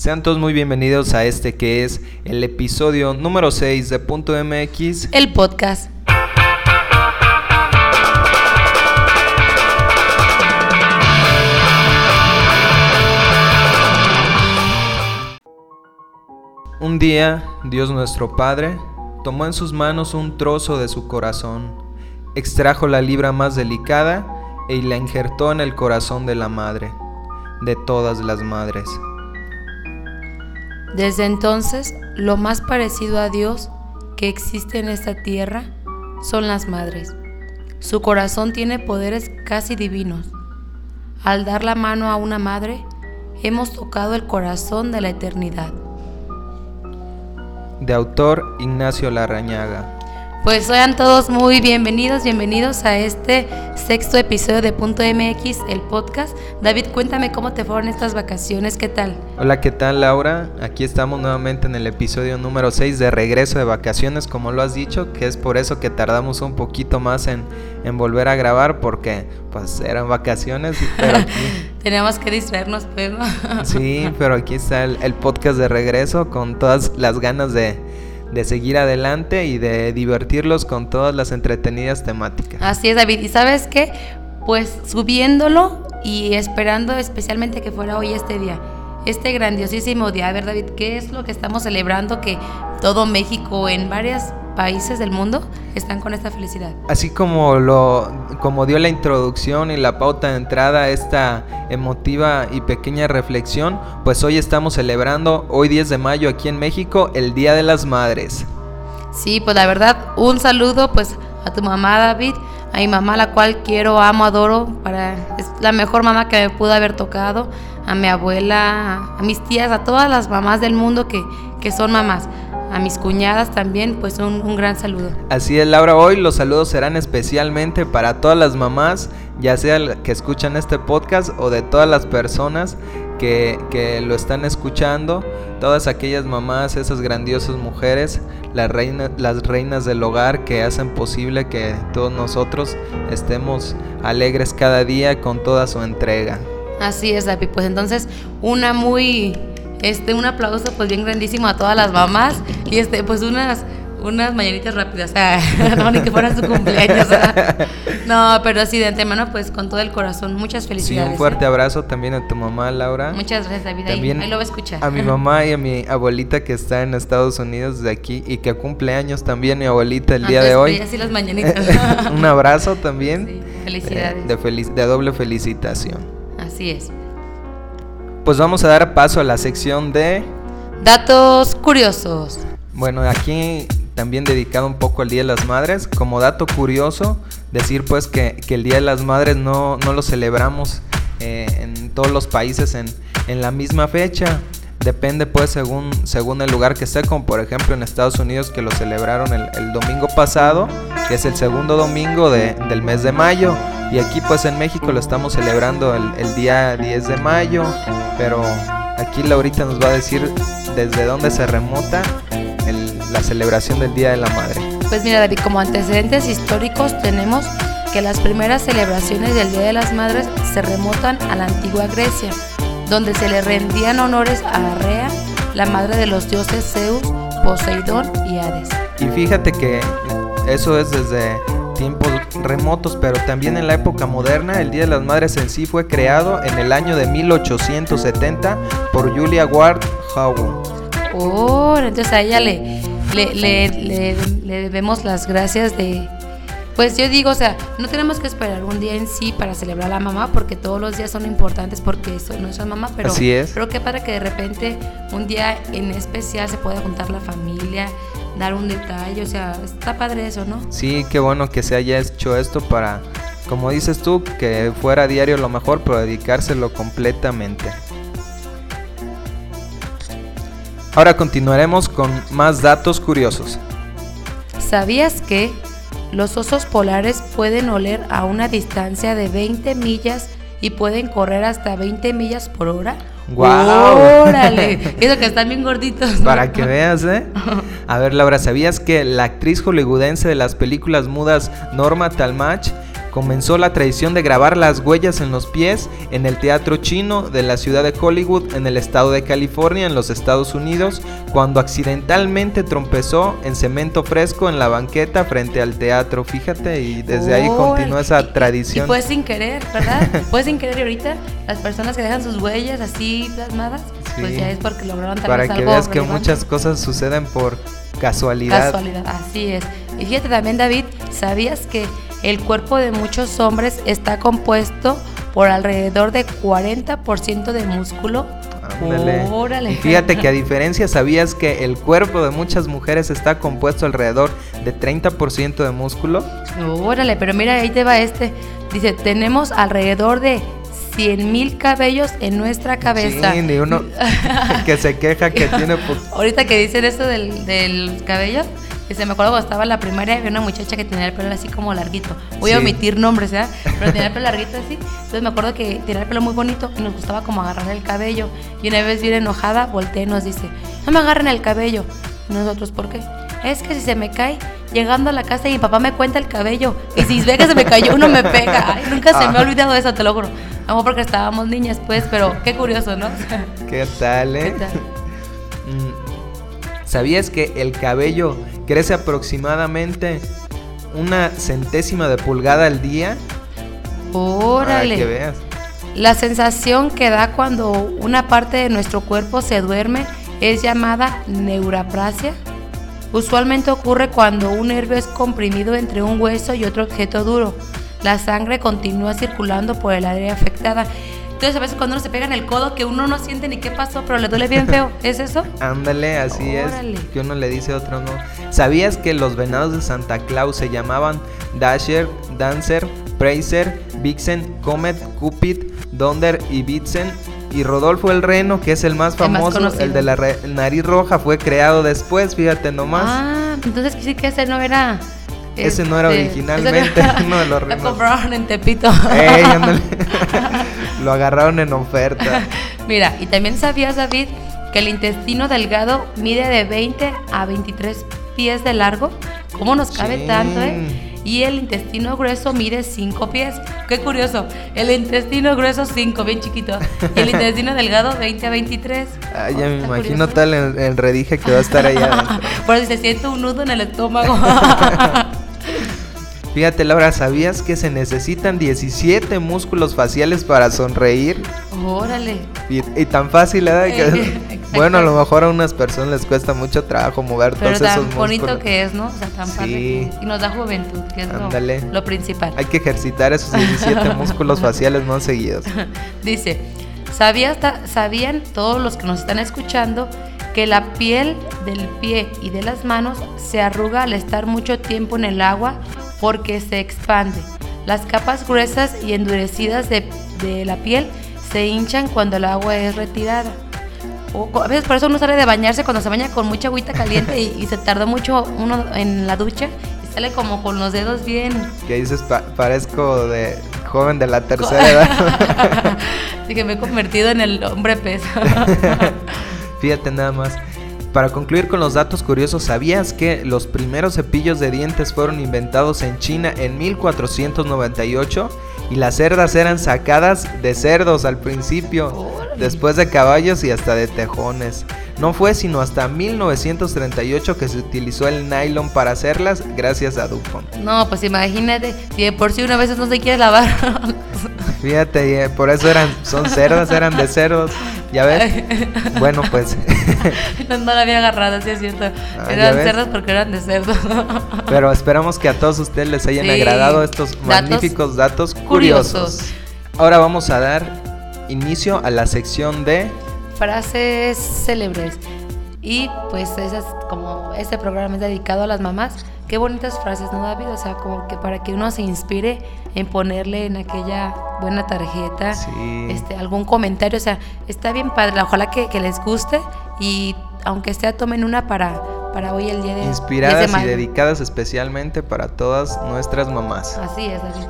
Sean todos muy bienvenidos a este que es el episodio número 6 de Punto MX. El podcast. Un día, Dios nuestro Padre tomó en sus manos un trozo de su corazón, extrajo la libra más delicada y la injertó en el corazón de la madre, de todas las madres. Desde entonces, lo más parecido a Dios que existe en esta tierra son las madres. Su corazón tiene poderes casi divinos. Al dar la mano a una madre, hemos tocado el corazón de la eternidad. De autor Ignacio Larrañaga. Pues sean todos muy bienvenidos, bienvenidos a este sexto episodio de Punto MX, el podcast. David, cuéntame cómo te fueron estas vacaciones, ¿qué tal? Hola, ¿qué tal Laura? Aquí estamos nuevamente en el episodio número 6 de regreso de vacaciones, como lo has dicho, que es por eso que tardamos un poquito más en, en volver a grabar, porque pues eran vacaciones, pero Tenemos que distraernos, pues, ¿no? sí, pero aquí está el, el podcast de regreso con todas las ganas de de seguir adelante y de divertirlos con todas las entretenidas temáticas. Así es, David. ¿Y sabes qué? Pues subiéndolo y esperando especialmente que fuera hoy este día. Este grandiosísimo día, a ver David, ¿qué es lo que estamos celebrando que todo México en varios países del mundo están con esta felicidad? Así como lo como dio la introducción y la pauta de entrada a esta emotiva y pequeña reflexión, pues hoy estamos celebrando hoy 10 de mayo aquí en México el Día de las Madres. Sí, pues la verdad, un saludo pues a tu mamá David, a mi mamá la cual quiero, amo, adoro, para es la mejor mamá que me pudo haber tocado, a mi abuela, a mis tías, a todas las mamás del mundo que, que son mamás. A mis cuñadas también, pues un, un gran saludo. Así es, Laura. Hoy los saludos serán especialmente para todas las mamás, ya sea que escuchan este podcast o de todas las personas que, que, lo están escuchando, todas aquellas mamás, esas grandiosas mujeres, las, reina, las reinas del hogar que hacen posible que todos nosotros estemos alegres cada día con toda su entrega. Así es, David. Pues entonces, una muy, este, un aplauso pues bien grandísimo a todas las mamás y este, pues unas unas mañanitas rápidas, sea, no, ni que fuera su cumpleaños. No, pero así de antemano, pues con todo el corazón, muchas felicidades. Sí, un fuerte ¿eh? abrazo también a tu mamá, Laura. Muchas gracias, David. También ahí, ahí, lo va a escuchar. A mi mamá y a mi abuelita que está en Estados Unidos de aquí y que cumple años también mi abuelita el día Entonces, de hoy. Así las mañanitas. un abrazo también. Sí, felicidades. Eh, de, felic de doble felicitación. Así es. Pues vamos a dar paso a la sección de... Datos curiosos. Bueno, aquí también dedicado un poco al Día de las Madres. Como dato curioso, decir pues que, que el Día de las Madres no, no lo celebramos eh, en todos los países en, en, la misma fecha. Depende pues según, según el lugar que esté, como por ejemplo en Estados Unidos que lo celebraron el, el domingo pasado, que es el segundo domingo de, del mes de mayo. Y aquí pues en México lo estamos celebrando el, el día 10 de mayo, pero aquí Laurita nos va a decir desde dónde se remota la celebración del Día de la Madre. Pues mira David, como antecedentes históricos tenemos que las primeras celebraciones del Día de las Madres se remontan a la antigua Grecia, donde se le rendían honores a Rea, la madre de los dioses Zeus, Poseidón y Hades. Y fíjate que eso es desde tiempos remotos, pero también en la época moderna el Día de las Madres en sí fue creado en el año de 1870 por Julia Ward Howe. Oh, entonces a ella le, le, le, le, le debemos las gracias de... Pues yo digo, o sea, no tenemos que esperar un día en sí para celebrar a la mamá, porque todos los días son importantes porque son nuestra mamá, pero, Así es. pero que para que de repente un día en especial se pueda juntar la familia, dar un detalle, o sea, está padre eso, ¿no? Sí, qué bueno que se haya hecho esto para, como dices tú, que fuera diario lo mejor, pero dedicárselo completamente. Ahora continuaremos con más datos curiosos. ¿Sabías que los osos polares pueden oler a una distancia de 20 millas y pueden correr hasta 20 millas por hora? ¡Wow! ¡Órale! Eso que están bien gorditos. ¿no? Para que veas, ¿eh? A ver, Laura, ¿sabías que la actriz hollywoodense de las películas mudas Norma Talmadge comenzó la tradición de grabar las huellas en los pies en el Teatro Chino de la ciudad de Hollywood en el estado de California en los Estados Unidos cuando accidentalmente trompezó en cemento fresco en la banqueta frente al teatro. Fíjate, y desde ahí continúa esa tradición. Y, pues sin querer, ¿verdad? pues sin querer y ahorita las personas que dejan sus huellas así plasmadas, pues ya es porque lograron tal Para que veas que muchas cosas suceden por casualidad. Casualidad, así es. Y fíjate también, David, ¿sabías que el cuerpo de muchos hombres está compuesto por alrededor de 40% de músculo. Órale. fíjate que a diferencia, ¿sabías que el cuerpo de muchas mujeres está compuesto alrededor de 30% de músculo? Órale, pero mira, ahí te va este. Dice, tenemos alrededor de 100 mil cabellos en nuestra cabeza. Sí, ni uno que se queja que tiene... Ahorita que dicen eso del, del cabello, que se me acuerdo cuando estaba en la primaria, había una muchacha que tenía el pelo así como larguito. Voy a omitir nombres, ¿eh? Pero tenía el pelo larguito así. Entonces me acuerdo que tenía el pelo muy bonito y nos gustaba como agarrar el cabello. Y una vez bien enojada, volteé y nos dice, no me agarren el cabello. Y nosotros, ¿por qué? Es que si se me cae, llegando a la casa y mi papá me cuenta el cabello. Y si ve que se me cayó, uno me pega. Ay, nunca se me ha olvidado eso, te lo juro. Vamos porque estábamos niñas, pues, pero qué curioso, ¿no? ¿Qué tal, eh? ¿Qué tal? ¿Sabías que el cabello crece aproximadamente una centésima de pulgada al día. Órale. que veas. La sensación que da cuando una parte de nuestro cuerpo se duerme es llamada neuraprasia. Usualmente ocurre cuando un nervio es comprimido entre un hueso y otro objeto duro. La sangre continúa circulando por el área afectada entonces a veces cuando uno se pega en el codo que uno no siente ni qué pasó, pero le duele bien feo. ¿Es eso? Ándale, así es. Que uno le dice a otro no. ¿Sabías que los venados de Santa Claus se llamaban Dasher, Dancer, Praiser, Vixen, Comet, Cupid, Donder y Blitzen? Y Rodolfo el Reno, que es el más famoso, el, de la nariz roja, fue creado después, fíjate nomás. Ah, entonces sí que ese no era ese no era este, originalmente uno de los Lo compraron en Tepito. Lo agarraron en oferta. Mira, y también sabías, David, que el intestino delgado mide de 20 a 23 pies de largo. ¿Cómo nos cabe tanto, eh? Y el intestino grueso mide 5 pies. Qué curioso. El intestino grueso 5, bien chiquito. Y el intestino delgado 20 a 23. Ay, ya me imagino tal el, el, redije que va a estar allá. Por si se siente un nudo en el estómago. Fíjate Laura, ¿sabías que se necesitan 17 músculos faciales para sonreír? Órale. Y, tan fácil, ¿eh? Que, bueno, a lo mejor a unas personas les cuesta mucho trabajo mover todos esos músculos. bonito que es, ¿no? O sea, tan sí. Y nos da juventud, que es lo, lo, principal. Hay que ejercitar esos 17 músculos faciales no seguidos. Dice, ¿sabías, ¿sabían todos los que nos están escuchando que la piel del pie y de las manos se arruga al estar mucho tiempo en el agua porque se expande. Las capas gruesas y endurecidas de, la piel se hinchan cuando el agua es retirada. a veces por eso uno sale de bañarse cuando se baña con mucha agüita caliente y, se tarda mucho uno en la ducha y sale como con los dedos bien. ¿Qué dices? parezco de joven de la tercera edad. Así que me he convertido en el hombre pez. Fíjate nada más. Para concluir con los datos curiosos, ¿sabías que los primeros cepillos de dientes fueron inventados en China en 1498? Y las cerdas eran sacadas de cerdos al principio, después de caballos y hasta de tejones. No fue sino hasta 1938 que se utilizó el nylon para hacerlas gracias a DuPont. No, pues imagínate, si por si una vez no se quiere lavar. Fíjate, por eso eran, son cerdas, eran de cerdos. ¿Ya ves? bueno, pues. no, la había agarrado, así es cierto. Ah, eran cerdos porque eran de cerdo. Pero esperamos que a todos ustedes les hayan agradado estos magníficos datos curiosos. Ahora vamos a dar inicio a la sección de frases célebres. Y pues esas, como este programa es dedicado a las mamás, qué bonitas frases, ¿no, David? O sea, como que para que uno se inspire en ponerle en aquella buena tarjeta este, algún comentario. O sea, está bien padre, ojalá que, les guste y aunque sea tomen una para, para hoy el día de Inspiradas y dedicadas especialmente para todas nuestras mamás. Así es, David.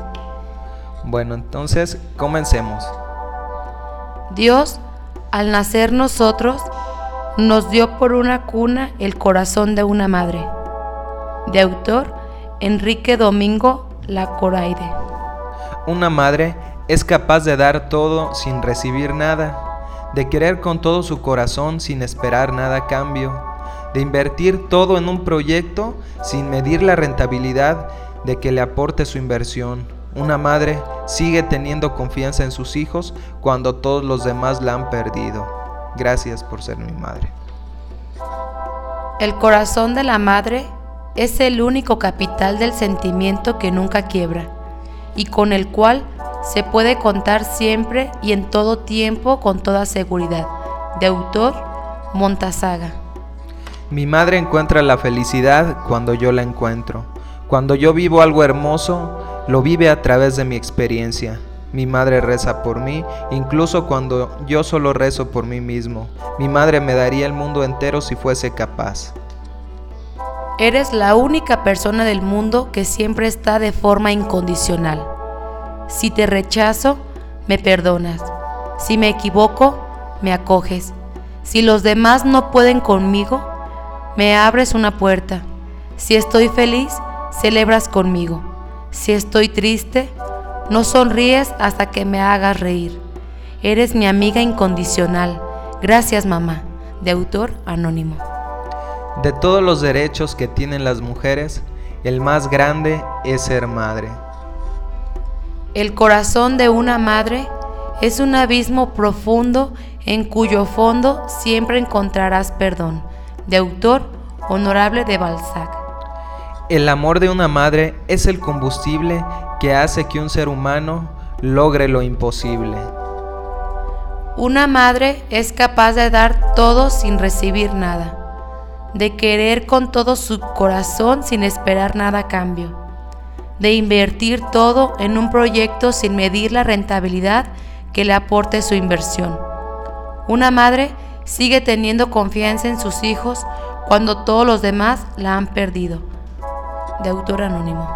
Bueno, entonces comencemos. Dios al nacer nosotros, nos dio por una cuna el corazón de una madre. De autor Enrique Domingo Lacoraide. Una madre es capaz de dar todo sin recibir nada, de querer con todo su corazón sin esperar nada a cambio, de invertir todo en un proyecto sin medir la rentabilidad de que le aporte su inversión. Una madre sigue teniendo confianza en sus hijos cuando todos los demás la han perdido. Gracias por ser mi madre. El corazón de la madre es el único capital del sentimiento que nunca quiebra y con el cual se puede contar siempre y en todo tiempo con toda seguridad. De autor Montasaga. Mi madre encuentra la felicidad cuando yo la encuentro. Cuando yo vivo algo hermoso, lo vive a través de mi experiencia. Mi madre reza por mí, incluso cuando yo solo rezo por mí mismo. Mi madre me daría el mundo entero si fuese capaz. Eres la única persona del mundo que siempre está de forma incondicional. Si te rechazo, me perdonas. Si me equivoco, me acoges. Si los demás no pueden conmigo, me abres una puerta. Si estoy feliz, celebras conmigo. Si estoy triste, no sonríes hasta que me hagas reír. Eres mi amiga incondicional. Gracias mamá. De autor anónimo. De todos los derechos que tienen las mujeres, el más grande es ser madre. El corazón de una madre es un abismo profundo en cuyo fondo siempre encontrarás perdón. De autor Honorable de Balzac. El amor de una madre es el combustible que hace que un ser humano logre lo imposible. Una madre es capaz de dar todo sin recibir nada de querer con todo su corazón sin esperar nada a cambio, de invertir todo en un proyecto sin medir la rentabilidad que le aporte su inversión. Una madre sigue teniendo confianza en sus hijos cuando todos los demás la han perdido. De autor anónimo.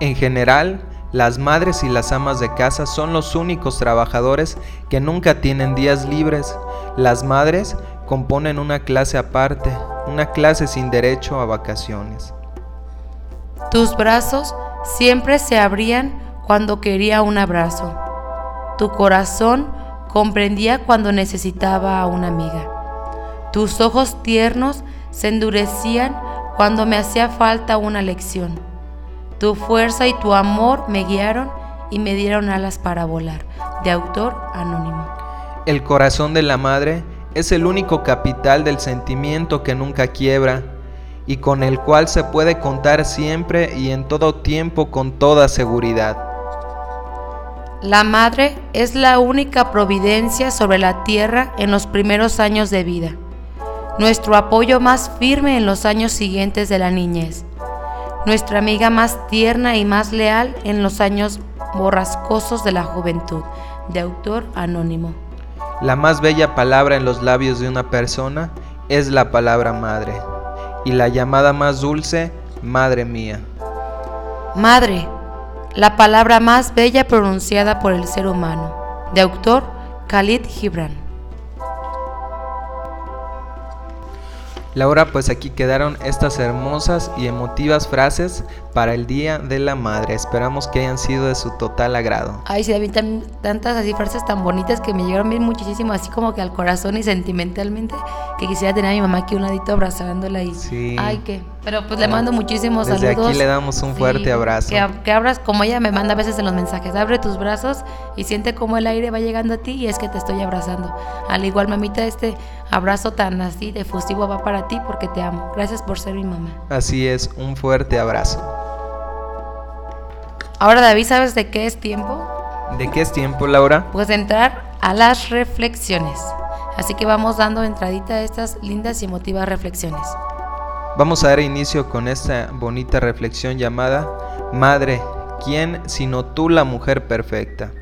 En general, las madres y las amas de casa son los únicos trabajadores que nunca tienen días libres. Las madres componen una clase aparte, una clase sin derecho a vacaciones. Tus brazos siempre se abrían cuando quería un abrazo. Tu corazón comprendía cuando necesitaba a una amiga. Tus ojos tiernos se endurecían cuando me hacía falta una lección. Tu fuerza y tu amor me guiaron y me dieron alas para volar. De autor anónimo. El corazón de la madre es el único capital del sentimiento que nunca quiebra y con el cual se puede contar siempre y en todo tiempo con toda seguridad. La madre es la única providencia sobre la tierra en los primeros años de vida, nuestro apoyo más firme en los años siguientes de la niñez, nuestra amiga más tierna y más leal en los años borrascosos de la juventud, de autor anónimo. La más bella palabra en los labios de una persona es la palabra madre, y la llamada más dulce, madre mía. Madre, la palabra más bella pronunciada por el ser humano. De autor Khalid Gibran. Laura, pues aquí quedaron estas hermosas y emotivas frases para el Día de la Madre. Esperamos que hayan sido de su total agrado. Ay, sí, David, tantas así frases tan bonitas que me llegaron bien muchísimo, así como que al corazón y sentimentalmente, que quisiera tener a mi mamá aquí un ladito abrazándola y... Sí. Ay, que... Pero pues le mando muchísimos Desde saludos. aquí le damos un fuerte abrazo. Que, que, abras, como ella me manda a veces en los mensajes, abre tus brazos y siente como el aire va llegando a ti y es que te estoy abrazando. Al igual, mamita, este abrazo tan así de fustivo va para ti porque te amo. Gracias por ser mi mamá. Así es, un fuerte abrazo. Ahora, David, ¿sabes de qué es tiempo? ¿De qué es tiempo, Laura? Pues de entrar a las reflexiones. Así que vamos dando entradita a estas lindas y emotivas reflexiones. Vamos a dar inicio con esta bonita reflexión llamada Madre, ¿quién sino tú la mujer perfecta?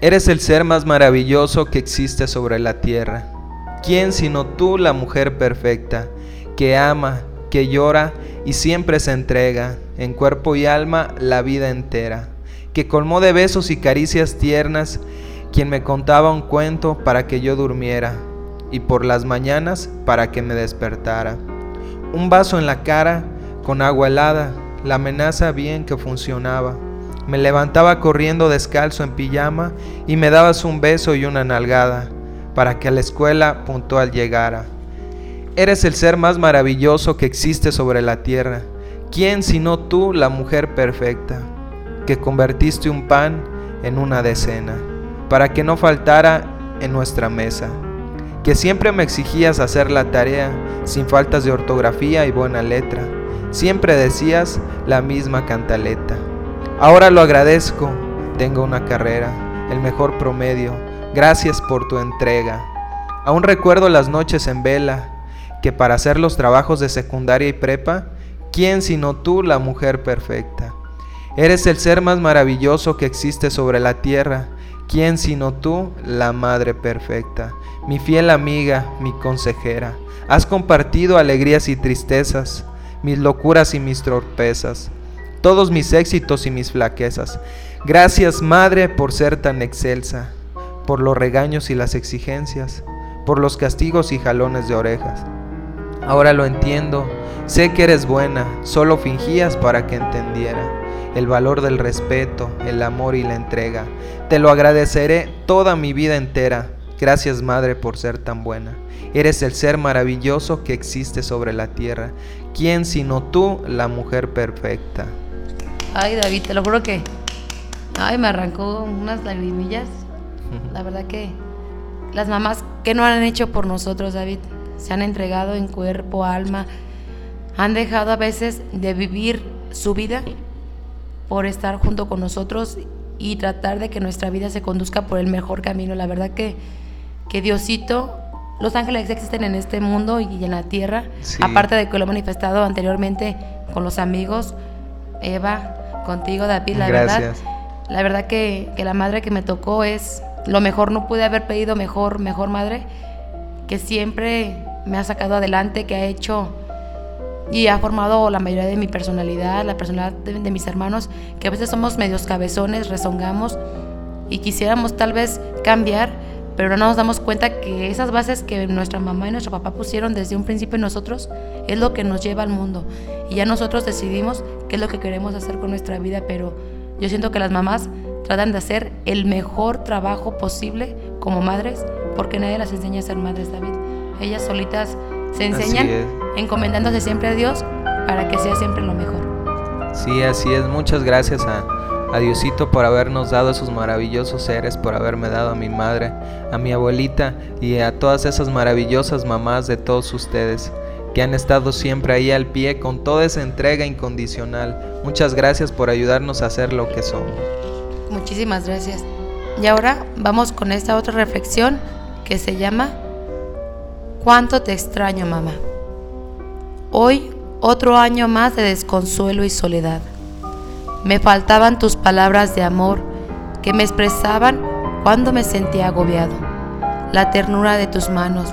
Eres el ser más maravilloso que existe sobre la tierra. ¿Quién sino tú la mujer perfecta, que ama, que llora y siempre se entrega, en cuerpo y alma, la vida entera, que colmó de besos y caricias tiernas, quien me contaba un cuento para que yo durmiera, y por las mañanas para que me despertara. Un vaso en la cara con agua helada, la amenaza bien que funcionaba. Me levantaba corriendo descalzo en pijama y me dabas un beso y una nalgada para que a la escuela puntual llegara. Eres el ser más maravilloso que existe sobre la tierra. ¿Quién sino tú, la mujer perfecta, que convertiste un pan en una decena, para que no faltara en nuestra mesa? Que siempre me exigías hacer la tarea sin faltas de ortografía y buena letra. Siempre decías la misma cantaleta. Ahora lo agradezco, tengo una carrera, el mejor promedio. Gracias por tu entrega. Aún recuerdo las noches en vela, que para hacer los trabajos de secundaria y prepa, ¿quién sino tú la mujer perfecta? Eres el ser más maravilloso que existe sobre la tierra, ¿quién sino tú la madre perfecta? Mi fiel amiga, mi consejera, has compartido alegrías y tristezas, mis locuras y mis torpezas, todos mis éxitos y mis flaquezas. Gracias, Madre, por ser tan excelsa, por los regaños y las exigencias, por los castigos y jalones de orejas. Ahora lo entiendo, sé que eres buena, solo fingías para que entendiera el valor del respeto, el amor y la entrega. Te lo agradeceré toda mi vida entera. Gracias Madre por ser tan buena. Eres el ser maravilloso que existe sobre la tierra. ¿Quién sino tú, la mujer perfecta? Ay, David, te lo juro que. Ay, me arrancó unas lagrimillas. La verdad que las mamás que no han hecho por nosotros, David, se han entregado en cuerpo, alma, han dejado a veces de vivir su vida por estar junto con nosotros y tratar de que nuestra vida se conduzca por el mejor camino. La verdad que, que Diosito, los ángeles existen en este mundo y en la tierra, aparte de que lo he manifestado anteriormente con los amigos, Eva, contigo, David, la verdad. La verdad que, que la madre que me tocó es lo mejor, no pude haber pedido mejor, mejor madre, que siempre me ha sacado adelante, que ha hecho y ha formado la mayoría de mi personalidad, la personalidad de, mis hermanos, que a veces somos medios cabezones, rezongamos y quisiéramos tal vez cambiar, pero no nos damos cuenta que esas bases que nuestra mamá y nuestro papá pusieron desde un principio en nosotros es lo que nos lleva al mundo. Y ya nosotros decidimos qué es lo que queremos hacer con nuestra vida, pero yo siento que las mamás tratan de hacer el mejor trabajo posible como madres, porque nadie las enseña a ser madres, David. Ellas solitas se enseñan encomendándose siempre a Dios para que sea siempre lo mejor. Sí, así es. Muchas gracias a, a Diosito por habernos dado esos maravillosos seres, por haberme dado a mi madre, a mi abuelita y a todas esas maravillosas mamás de todos ustedes que han estado siempre ahí al pie con toda esa entrega incondicional. Muchas gracias por ayudarnos a ser lo que somos. Muchísimas gracias. Y ahora vamos con esta otra reflexión que se llama Cuánto te extraño, mamá. Hoy otro año más de desconsuelo y soledad. Me faltaban tus palabras de amor que me expresaban cuando me sentía agobiado, la ternura de tus manos,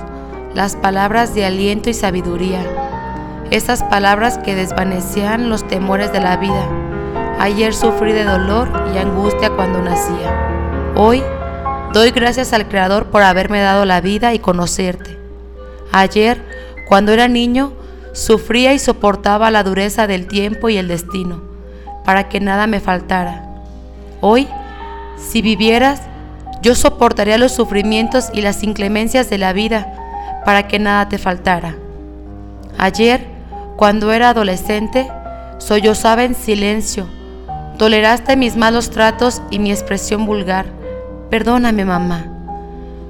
las palabras de aliento y sabiduría, esas palabras que desvanecían los temores de la vida. Ayer sufrí de dolor y angustia cuando nacía. Hoy doy gracias al Creador por haberme dado la vida y conocerte Ayer, cuando era niño, sufría y soportaba la dureza del tiempo y el destino, para que nada me faltara. Hoy, si vivieras, yo soportaría los sufrimientos y las inclemencias de la vida, para que nada te faltara. Ayer, cuando era adolescente, sollozaba en silencio, toleraste mis malos tratos y mi expresión vulgar. Perdóname, mamá.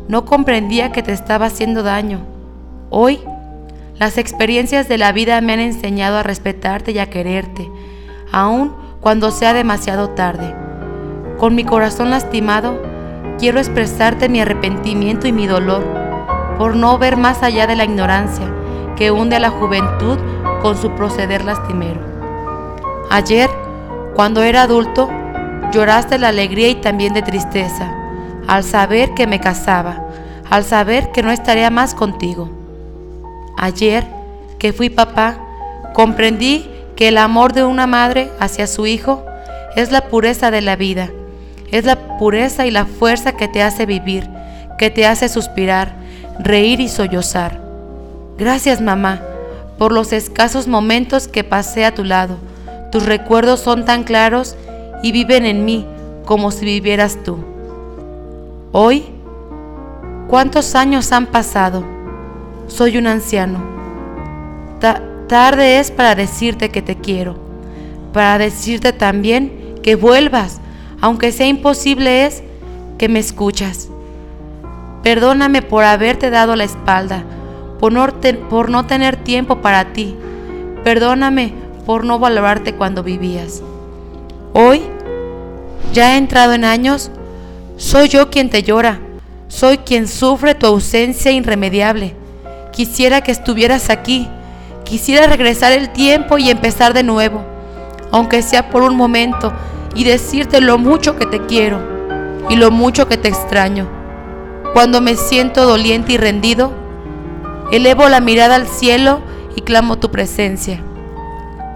No comprendía que te estaba haciendo daño Hoy, las experiencias de la vida me han enseñado a respetarte y a quererte, aun cuando sea demasiado tarde. Con mi corazón lastimado, quiero expresarte mi arrepentimiento y mi dolor por no ver más allá de la ignorancia que hunde a la juventud con su proceder lastimero. Ayer, cuando era adulto, lloraste la alegría y también de tristeza, al saber que me casaba, al saber que no estaría más contigo. Ayer que fui papá, comprendí que el amor de una madre hacia su hijo es la pureza de la vida, es la pureza y la fuerza que te hace vivir, que te hace suspirar, reír y sollozar. Gracias mamá por los escasos momentos que pasé a tu lado. Tus recuerdos son tan claros y viven en mí como si vivieras tú. Hoy, ¿cuántos años han pasado? Soy un anciano. tarde es para decirte que te quiero, para decirte también que vuelvas, aunque sea imposible es que me escuchas. Perdóname por haberte dado la espalda, por no, por no tener tiempo para ti. Perdóname por no valorarte cuando vivías. Hoy, ya he entrado en años, soy yo quien te llora, soy quien sufre tu ausencia irremediable. Quisiera que estuvieras aquí, quisiera regresar el tiempo y empezar de nuevo, aunque sea por un momento, y decirte lo mucho que te quiero y lo mucho que te extraño. Cuando me siento doliente y rendido, elevo la mirada al cielo y clamo tu presencia.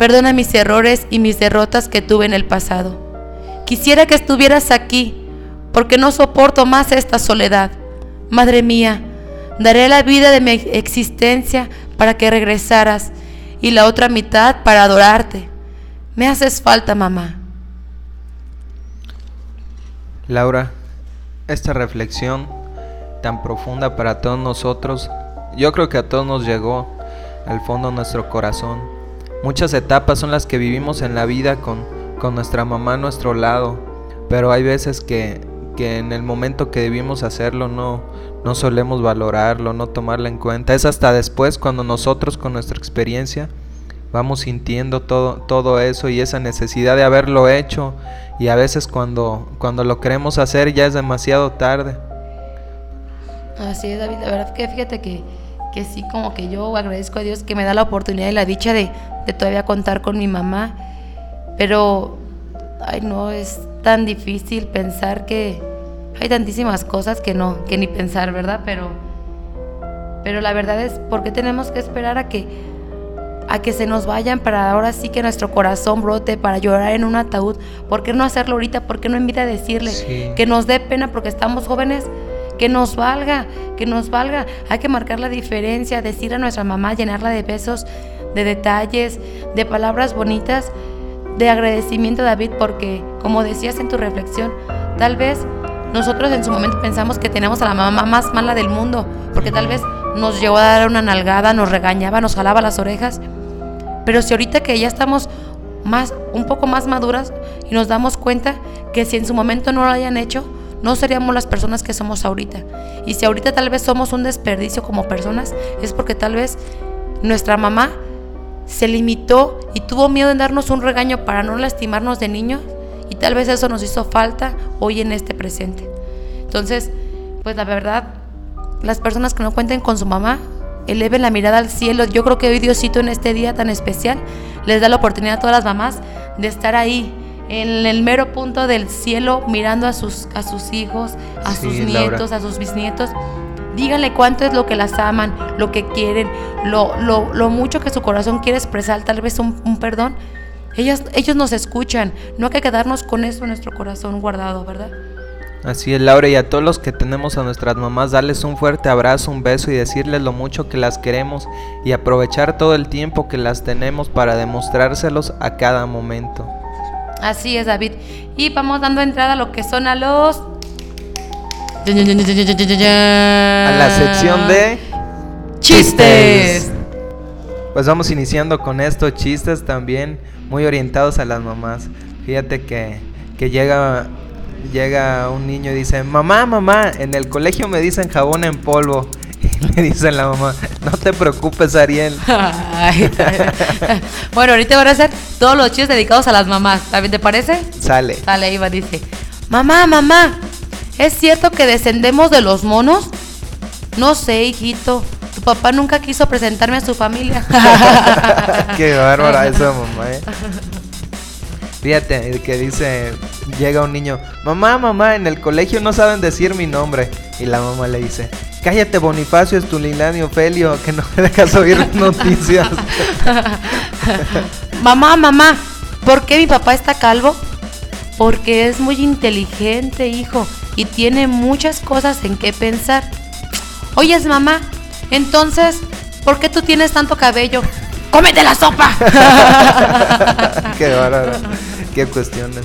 Perdona mis errores y mis derrotas que tuve en el pasado. Quisiera que estuvieras aquí, porque no soporto más esta soledad. Madre mía, daré la vida de mi existencia para que regresaras y la otra mitad para adorarte. Me haces falta, mamá. Laura, esta reflexión tan profunda para todos nosotros, yo creo que a todos nos llegó al fondo de nuestro corazón. Muchas etapas son las que vivimos en la vida con, con nuestra mamá a nuestro lado, pero hay veces que, que en el momento que debimos hacerlo no, no solemos valorarlo, no tomarlo en cuenta. Es hasta después cuando nosotros con nuestra experiencia vamos sintiendo todo, todo eso y esa necesidad de haberlo hecho y a veces cuando, cuando lo queremos hacer ya es demasiado tarde. Así es, David. La verdad que fíjate que, que sí, como que yo agradezco a Dios que me da la oportunidad y la dicha de, de todavía contar con mi mamá. Pero, ay, no, es tan difícil pensar que hay tantísimas cosas que no, que ni pensar, ¿verdad? Pero, pero la verdad es, ¿por qué tenemos que esperar a que, a que se nos vayan para ahora sí que nuestro corazón brote, para llorar en un ataúd? ¿Por qué no hacerlo ahorita? ¿Por qué no invita a decirle que nos dé pena porque estamos jóvenes? Que nos valga, que nos valga. Hay que marcar la diferencia, decir a nuestra mamá, llenarla de besos, de detalles, de palabras bonitas, de agradecimiento, David, porque como decías en tu reflexión, tal vez nosotros en su momento pensamos que tenemos a la mamá más mala del mundo, porque tal vez nos llegó a dar una nalgada, nos regañaba, nos jalaba las orejas. Pero si ahorita que ya estamos más, un poco más maduras y nos damos cuenta que si en su momento no lo hayan hecho, no seríamos las personas que somos ahorita. Y si ahorita tal vez somos un desperdicio como personas, es porque tal vez nuestra mamá se limitó y tuvo miedo en darnos un regaño para no lastimarnos de niños y tal vez eso nos hizo falta hoy en este presente. Entonces, pues la verdad, las personas que no cuenten con su mamá, eleven la mirada al cielo. Yo creo que hoy Diosito en este día tan especial les da la oportunidad a todas las mamás de estar ahí en el mero punto del cielo mirando a sus, a sus hijos, a sus nietos, a sus bisnietos. Díganle cuánto es lo que las aman, lo que quieren, lo, lo, lo mucho que su corazón quiere expresar, tal vez un, un perdón. Ellos, ellos nos escuchan, no hay que quedarnos con eso en nuestro corazón guardado, ¿verdad? Así es, Laura, y a todos los que tenemos a nuestras mamás, darles un fuerte abrazo, un beso y decirles lo mucho que las queremos y aprovechar todo el tiempo que las tenemos para demostrárselos a cada momento. Así es, David. Y vamos dando entrada a lo que son a los... A la sección de... Chistes. Pues vamos iniciando con estos chistes también muy orientados a las mamás. Fíjate que, que llega, llega un niño y dice, mamá, mamá, en el colegio me dicen jabón en polvo. le dice la mamá, no te preocupes, Ariel. bueno, ahorita van a hacer todos los chistes dedicados a las mamás. ¿También te parece? Sale. Sale, Iba, dice, mamá, mamá, ¿es cierto que descendemos de los monos? No sé, hijito. Tu papá nunca quiso presentarme a su familia. Qué bárbara esa mamá, ¿eh? Fíjate, que dice, llega un niño, mamá, mamá, en el colegio no saben decir mi nombre. Y la mamá le dice, cállate Bonifacio, es tu y Ofelio, que no me dejas oír noticias. mamá, mamá, ¿por qué mi papá está calvo? Porque es muy inteligente, hijo, y tiene muchas cosas en qué pensar. Oyes, mamá, entonces, ¿por qué tú tienes tanto cabello? ¡Cómete la sopa! qué bárbaro. Qué cuestiones.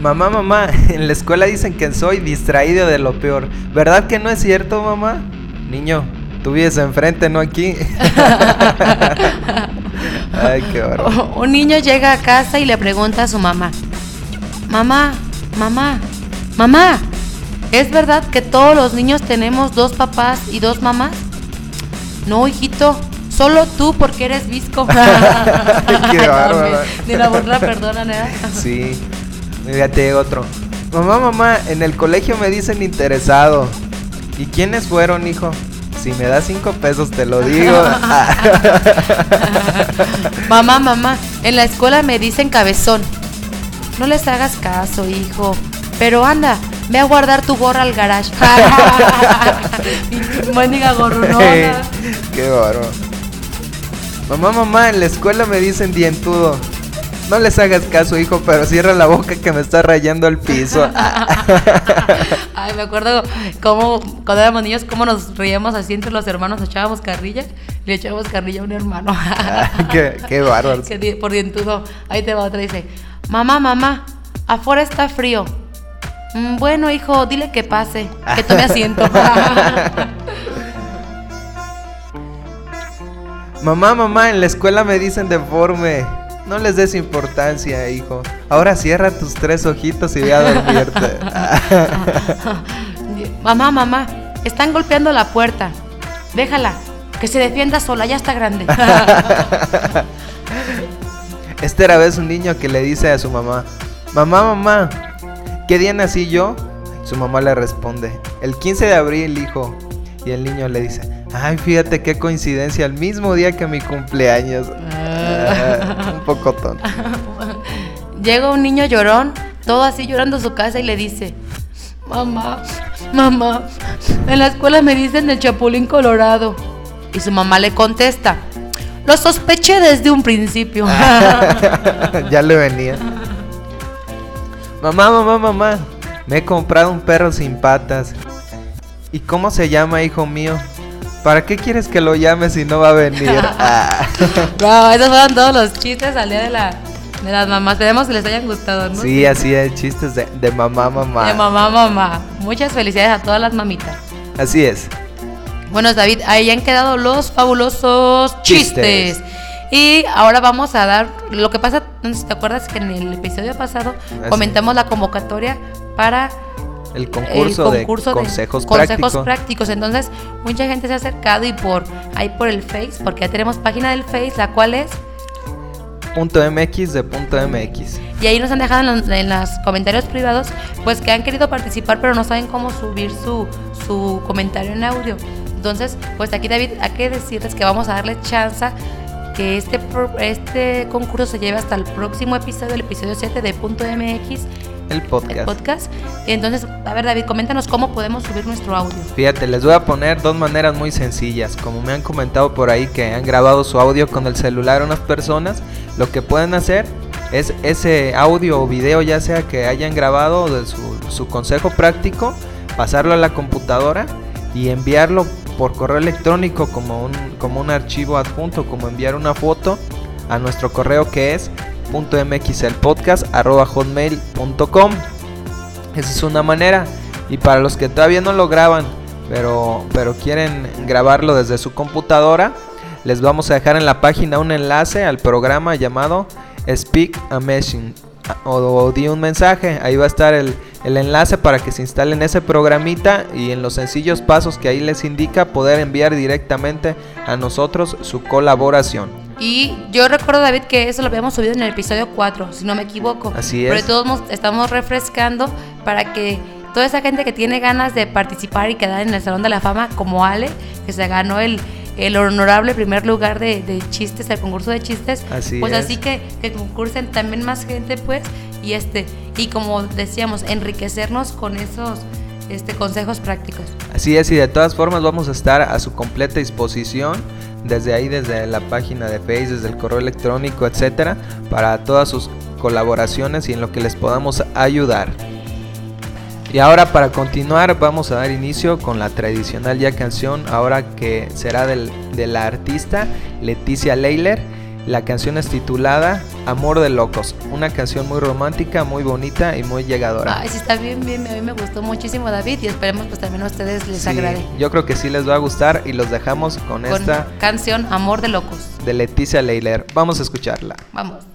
Mamá, mamá, en la escuela dicen que soy distraído de lo peor. ¿Verdad que no es cierto, mamá? Niño, tú vives enfrente, no aquí. Ay, qué. Un niño llega a casa y le pregunta a su mamá: Mamá, mamá, mamá, ¿es verdad que todos los niños tenemos dos papás y dos mamás? No, hijito, solo tú porque eres visco. qué bárbaro. Ni la burla perdonan, ¿eh? Sí. Fíjate otro. Mamá, mamá, en el colegio me dicen interesado. ¿Y quiénes fueron, hijo? Si me das cinco pesos te lo digo. mamá, mamá, en la escuela me dicen cabezón. No les hagas caso, hijo. Pero anda, ve a guardar tu gorra al garage. Buena gorro, no. Qué barro. Mamá, mamá, en la escuela me dicen dientudo. No les hagas caso, hijo, pero cierra la boca que me está rayando el piso. Ay, me acuerdo cómo, cuando éramos niños, cómo nos reíamos así entre los hermanos, echábamos carrilla, le echábamos carrilla a un hermano. qué, qué bárbaro. por dientudo. Ahí te va otra, dice, mamá, mamá, afuera está frío. Mm, bueno, hijo, dile que pase, que tome asiento. mamá, mamá, en la escuela me dicen deforme. No les des importancia, hijo. Ahora cierra tus tres ojitos y ve a dormirte. mamá, mamá, están golpeando la puerta. Déjala, que se defienda sola, ya está grande. este era vez un niño que le dice a su mamá, mamá, mamá, ¿qué día nací yo? Su mamá le responde, el 15 de abril, hijo. Y el niño le dice, ay, fíjate qué coincidencia, el mismo día que mi cumpleaños. Ah, un poco tonto. Llega un niño llorón, todo así llorando a su casa y le dice, mamá, mamá, en la escuela me dicen el chapulín colorado. Y su mamá le contesta, lo sospeché desde un principio. ya le venía. Mamá, mamá, mamá, me he comprado un perro sin patas. ¿Y cómo se llama, hijo mío? ¿Para qué quieres que lo llame si no va a venir? wow, esos fueron todos los chistes al día de, la, de las mamás. Esperemos que les hayan gustado, ¿no? Sí, así es, chistes de, de mamá, mamá. De mamá, mamá. Muchas felicidades a todas las mamitas. Así es. Bueno, David, ahí han quedado los fabulosos chistes. Y ahora vamos a dar, lo que pasa, no sé si te acuerdas que en el episodio pasado comentamos la convocatoria para el concurso, de, consejos, prácticos. Entonces, mucha gente se ha acercado y por ahí por el Face, porque ya tenemos página del Face, la cual es punto .mx de punto .mx. Y ahí nos han dejado en los, comentarios privados, pues que han querido participar, pero no saben cómo subir su, su comentario en audio. Entonces, pues aquí David, hay que decirles que vamos a darle chance que este, este concurso se lleve hasta el próximo episodio, el episodio 7 de punto .mx el podcast. podcast. Entonces, a ver, David, coméntanos cómo podemos subir nuestro audio. Fíjate, les voy a poner dos maneras muy sencillas. Como me han comentado por ahí que han grabado su audio con el celular unas personas, lo que pueden hacer es ese audio o video, ya sea que hayan grabado de su, su consejo práctico, pasarlo a la computadora y enviarlo por correo electrónico como un, como un archivo adjunto, como enviar una foto a nuestro correo que es .mx el podcast arroba hotmail.com esa es una manera. Y para los que todavía no lo graban pero, pero quieren grabarlo desde su computadora les vamos a dejar en la página un enlace al programa llamado Speak a Message o, di un mensaje ahí va a estar el, el enlace para que se instalen ese programita y en los sencillos pasos que ahí les indica poder enviar directamente a nosotros su colaboración y yo recuerdo, David, que eso lo habíamos subido en el episodio 4, si no me equivoco. Así es. Pero todos estamos refrescando para que toda esa gente que tiene ganas de participar y quedar en el Salón de la Fama, como Ale, que se ganó el, el honorable primer lugar de, chistes, el concurso de chistes. Así pues así que, que concursen también más gente, pues, y este, y como decíamos, enriquecernos con esos este, consejos prácticos. Así es, y de todas formas vamos a estar a su completa disposición desde ahí, desde la página de Facebook, desde el correo electrónico, etcétera, para todas sus colaboraciones y en lo que les podamos ayudar. Y ahora para continuar vamos a dar inicio con la tradicional ya canción, ahora que será del, de la artista Leticia Leiler. La canción es titulada Amor de Locos, una canción muy romántica, muy bonita y muy llegadora. Ay, sí, está bien, bien, a mí me gustó muchísimo David y esperemos pues también a ustedes les agrade. Yo creo que sí les va a gustar y los dejamos con, con esta canción Amor de Locos. De Leticia Leiler. Vamos a escucharla. Vamos.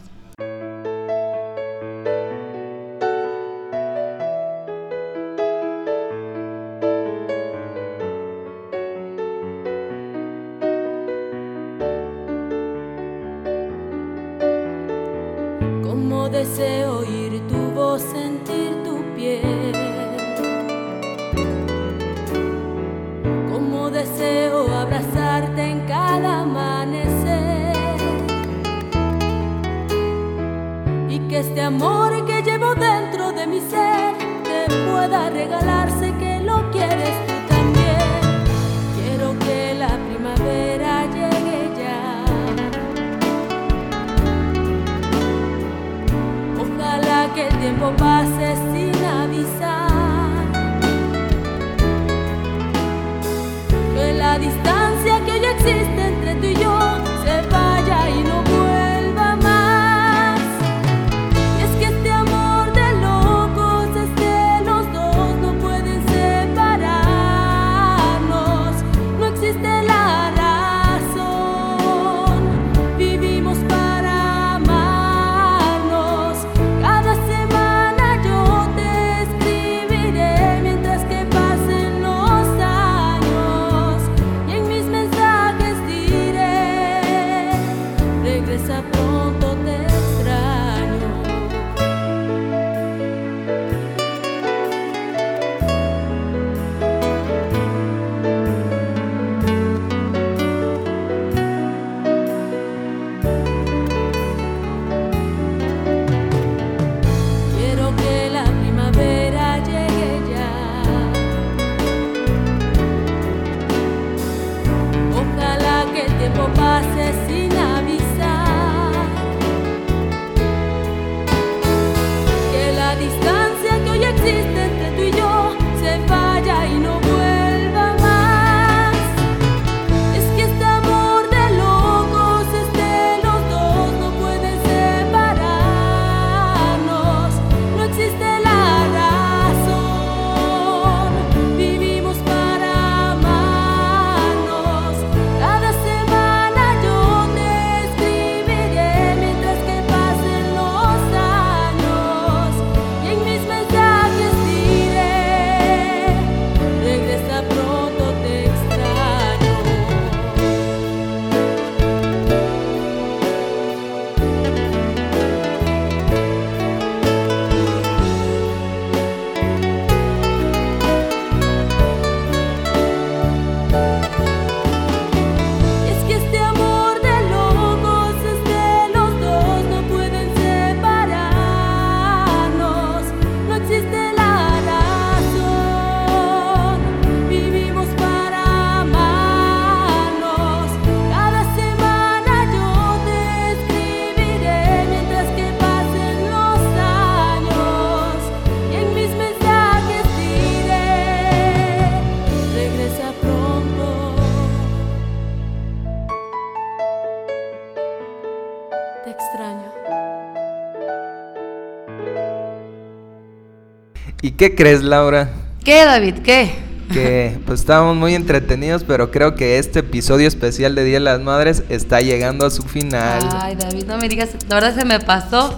Qué crees, Laura? ¿Qué, David? ¿Qué? Que pues estábamos muy entretenidos, pero creo que este episodio especial de Día de las Madres está llegando a su final. Ay, David, no me digas, la verdad se me pasó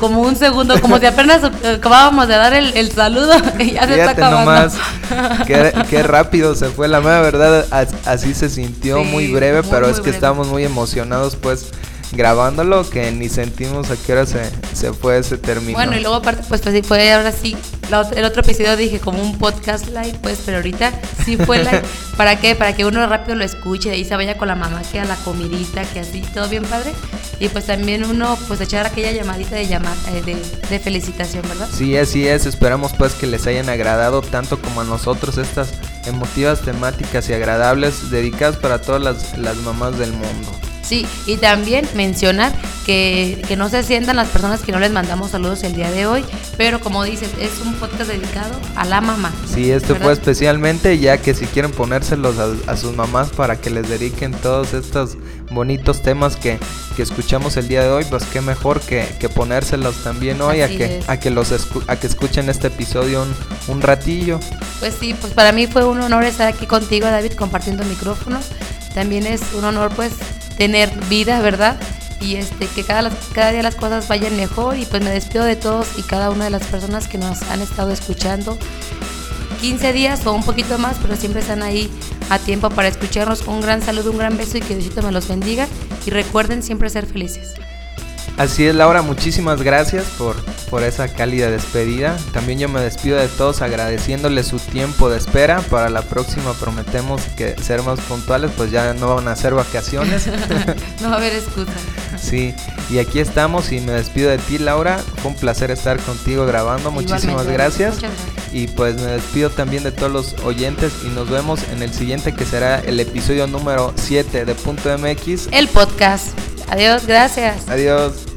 como un segundo, como si apenas acabábamos de dar el, saludo y ya se está acabando. Nomás, qué, rápido se fue, la verdad, así se sintió, muy breve, pero es que estamos muy emocionados pues grabándolo que ni sentimos a qué hora se, se fue término. Bueno, y luego aparte, pues, pues sí, fue ahora sí, el otro episodio dije como un podcast live, pues, pero ahorita sí fue live. ¿Para qué? Para que uno rápido lo escuche, de ahí se vaya con la mamá, que a la comidita, que así, todo bien padre. Y pues también uno, pues, echar aquella llamadita de, llamar, eh, de, de felicitación, ¿verdad? Sí, así es. Esperamos, pues, que les hayan agradado tanto como a nosotros estas emotivas temáticas y agradables dedicadas para todas las, las mamás del mundo. Sí, y también mencionar que, que, no se sientan las personas que no les mandamos saludos el día de hoy, pero como dicen, es un podcast dedicado a la mamá. Sí, esto fue especialmente ya que si quieren ponérselos a, sus mamás para que les dediquen todos estos bonitos temas que, que escuchamos el día de hoy, pues qué mejor que, que ponérselos también hoy a que, a que los a que escuchen este episodio un, un ratillo. Pues sí, pues para mí fue un honor estar aquí contigo, David, compartiendo micrófonos. También es un honor pues tener vida, ¿verdad? Y este, que cada, cada día las cosas vayan mejor y pues me despido de todos y cada una de las personas que nos han estado escuchando. 15 días o un poquito más, pero siempre están ahí a tiempo para escucharnos. Un gran saludo, un gran beso y que Diosito me los bendiga. Y recuerden siempre ser felices. Así es, Laura, muchísimas gracias por, por esa cálida despedida. También yo me despido de todos agradeciéndoles su tiempo de espera. Para la próxima prometemos que ser más puntuales, pues ya no van a ser vacaciones. no va a haber excusa. Sí, y aquí estamos y me despido de ti, Laura. Fue un placer estar contigo grabando. Muchísimas gracias. gracias. Y pues me despido también de todos los oyentes y nos vemos en el siguiente que será el episodio número 7 de Punto MX. El podcast. Adiós, gracias. Adiós.